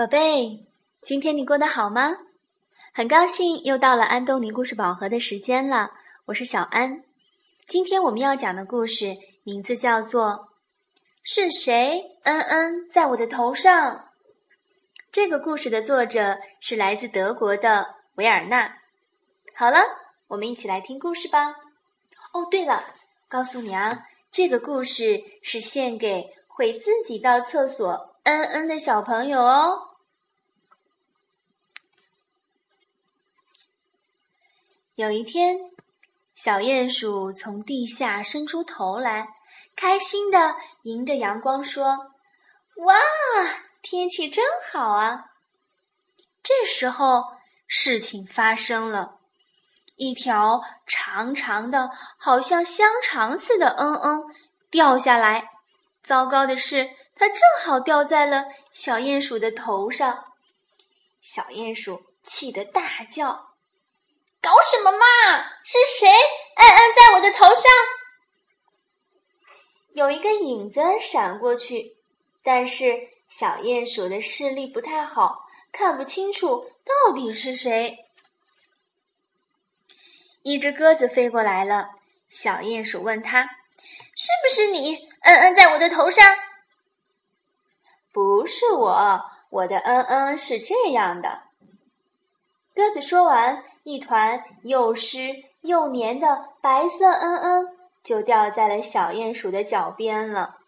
宝贝，今天你过得好吗？很高兴又到了安东尼故事宝盒的时间了，我是小安。今天我们要讲的故事名字叫做《是谁嗯嗯在我的头上》。这个故事的作者是来自德国的维尔纳。好了，我们一起来听故事吧。哦，对了，告诉你啊，这个故事是献给会自己到厕所嗯嗯的小朋友哦。有一天，小鼹鼠从地下伸出头来，开心的迎着阳光说：“哇，天气真好啊！”这时候，事情发生了，一条长长的、好像香肠似的“嗯嗯”掉下来。糟糕的是，它正好掉在了小鼹鼠的头上。小鼹鼠气得大叫。搞什么嘛！是谁嗯嗯在我的头上？有一个影子闪过去，但是小鼹鼠的视力不太好，看不清楚到底是谁。一只鸽子飞过来了，小鼹鼠问他：“是不是你嗯嗯在我的头上？”“不是我，我的嗯嗯是这样的。”鸽子说完。一团又湿又黏的白色嗯嗯，就掉在了小鼹鼠的脚边了。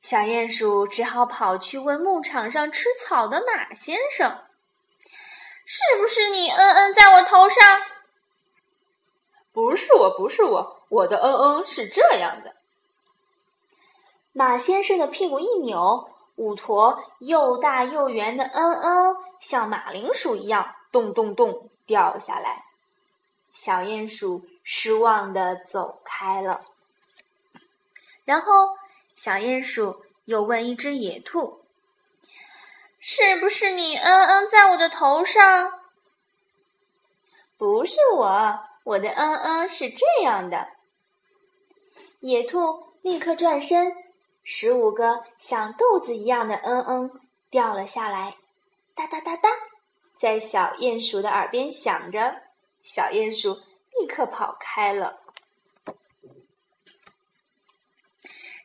小鼹鼠只好跑去问牧场上吃草的马先生：“是不是你嗯嗯在我头上？”“不是我，不是我，我的嗯嗯是这样的。”马先生的屁股一扭，五坨又大又圆的嗯嗯，像马铃薯一样。咚咚咚，掉下来。小鼹鼠失望的走开了。然后，小鼹鼠又问一只野兔：“是不是你嗯嗯在我的头上？”“不是我，我的嗯嗯是这样的。”野兔立刻转身，十五个像豆子一样的嗯嗯掉了下来，哒哒哒哒。在小鼹鼠的耳边响着，小鼹鼠立刻跑开了。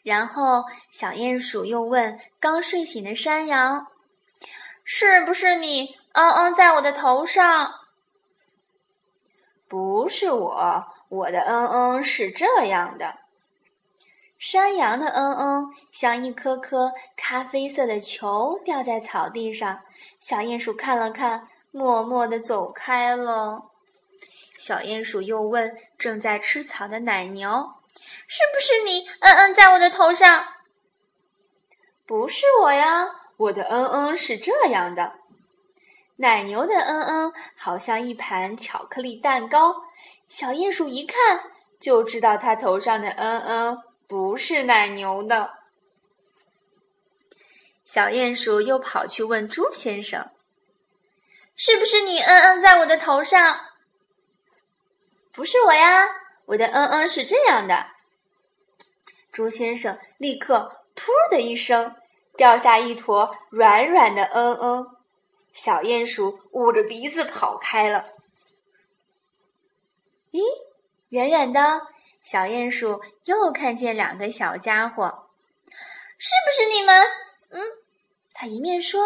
然后，小鼹鼠又问刚睡醒的山羊：“是不是你嗯嗯在我的头上？”“不是我，我的嗯嗯是这样的。”山羊的嗯嗯像一颗颗咖啡色的球掉在草地上，小鼹鼠看了看，默默地走开了。小鼹鼠又问正在吃草的奶牛：“是不是你嗯嗯在我的头上？”“不是我呀，我的嗯嗯是这样的。”奶牛的嗯嗯好像一盘巧克力蛋糕，小鼹鼠一看就知道它头上的嗯嗯。是奶牛的。小鼹鼠又跑去问猪先生：“是不是你嗯嗯在我的头上？”“不是我呀，我的嗯嗯是这样的。”猪先生立刻“噗”的一声掉下一坨软软的嗯嗯，小鼹鼠捂着鼻子跑开了。咦，远远的。小鼹鼠又看见两个小家伙，是不是你们？嗯，他一面说，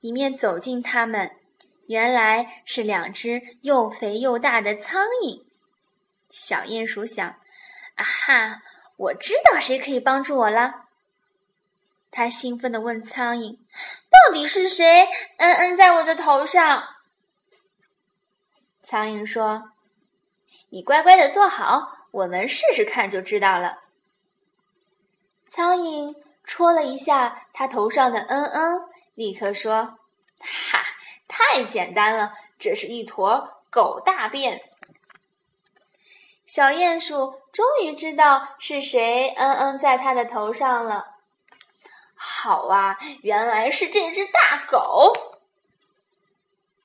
一面走近他们。原来是两只又肥又大的苍蝇。小鼹鼠想：啊哈，我知道谁可以帮助我了。他兴奋地问苍蝇：“到底是谁？嗯嗯，在我的头上？”苍蝇说：“你乖乖的坐好。”我们试试看就知道了。苍蝇戳了一下它头上的“嗯嗯”，立刻说：“哈，太简单了，这是一坨狗大便。”小鼹鼠终于知道是谁“嗯嗯”在它的头上了。好啊，原来是这只大狗。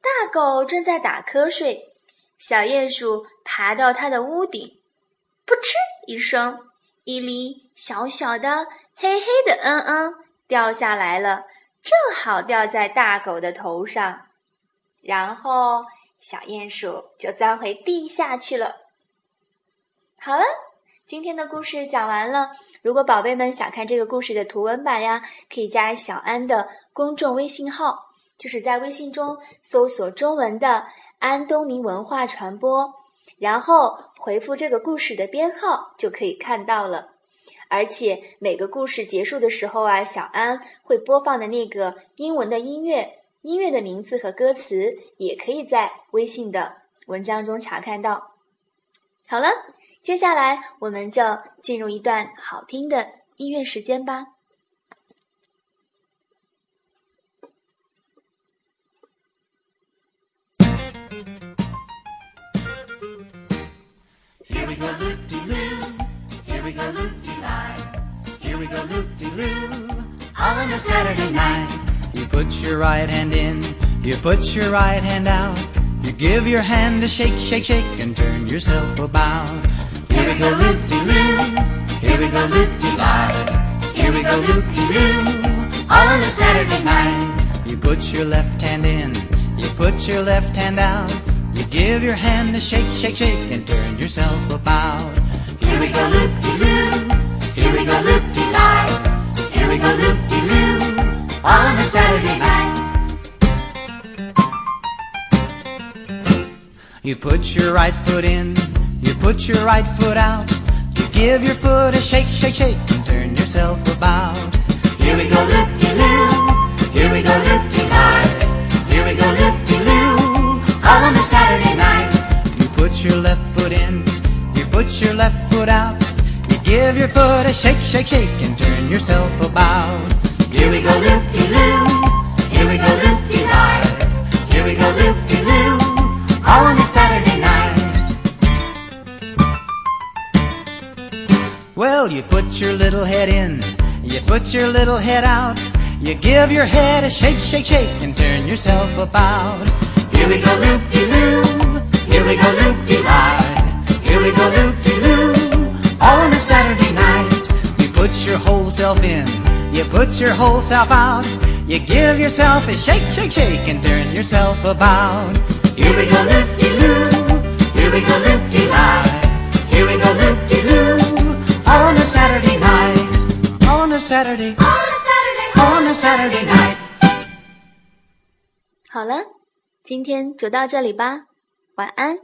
大狗正在打瞌睡，小鼹鼠爬到它的屋顶。噗嗤一声，一粒小小的、黑黑的“嗯嗯”掉下来了，正好掉在大狗的头上，然后小鼹鼠就钻回地下去了。好了，今天的故事讲完了。如果宝贝们想看这个故事的图文版呀，可以加小安的公众微信号，就是在微信中搜索中文的“安东尼文化传播”，然后回复这个故事的编号就可以看到了。而且每个故事结束的时候啊，小安会播放的那个英文的音乐，音乐的名字和歌词也可以在微信的文章中查看到。好了，接下来我们就进入一段好听的音乐时间吧。Go, loop-de-loo. Here we go, loop-de-lie. Here we go, loop-de-loo. All on a Saturday night. You put your right hand in, you put your right hand out. You give your hand a shake, shake, shake, and turn yourself about. Here we go, loop-de-loo. Here we go, loop-de-lie. Here we go, loop-de-loo. All on a Saturday night. You put your left hand in, you put your left hand out. Give your hand a shake, shake, shake, and turn yourself about. Here we go, loop-de-loo. Here we go, loop-de-lie. Here we go, loop-de-loo. On a Saturday night. You put your right foot in, you put your right foot out. You give your foot a shake, shake, shake, and turn yourself about. Here we go, loop-de-loo. Here we go, loop-de-lie. Here we go, loop-de-loo. All on a Saturday night. You put your left foot in, you put your left foot out. You give your foot a shake, shake, shake, and turn yourself about. Here we go, loop-de-loo. Here we go, loop-de-lie. Here we go, loop-de-loo. All on a Saturday night. Well, you put your little head in, you put your little head out. You give your head a shake, shake, shake, and turn yourself about. Here we go, loop-de-loo. Here we go, loop-de-lie. Here we go, loop-de-loo. All on a Saturday night. You put your whole self in, you put your whole self out. You give yourself a shake, shake, shake, and turn yourself about. Here we go, loop-de-loo. Here we go, loop-de-lie. Here we go, loop-de-loo. All on a Saturday night. On a Saturday, On a Saturday. On a Saturday night. 好了，今天就到这里吧，晚安。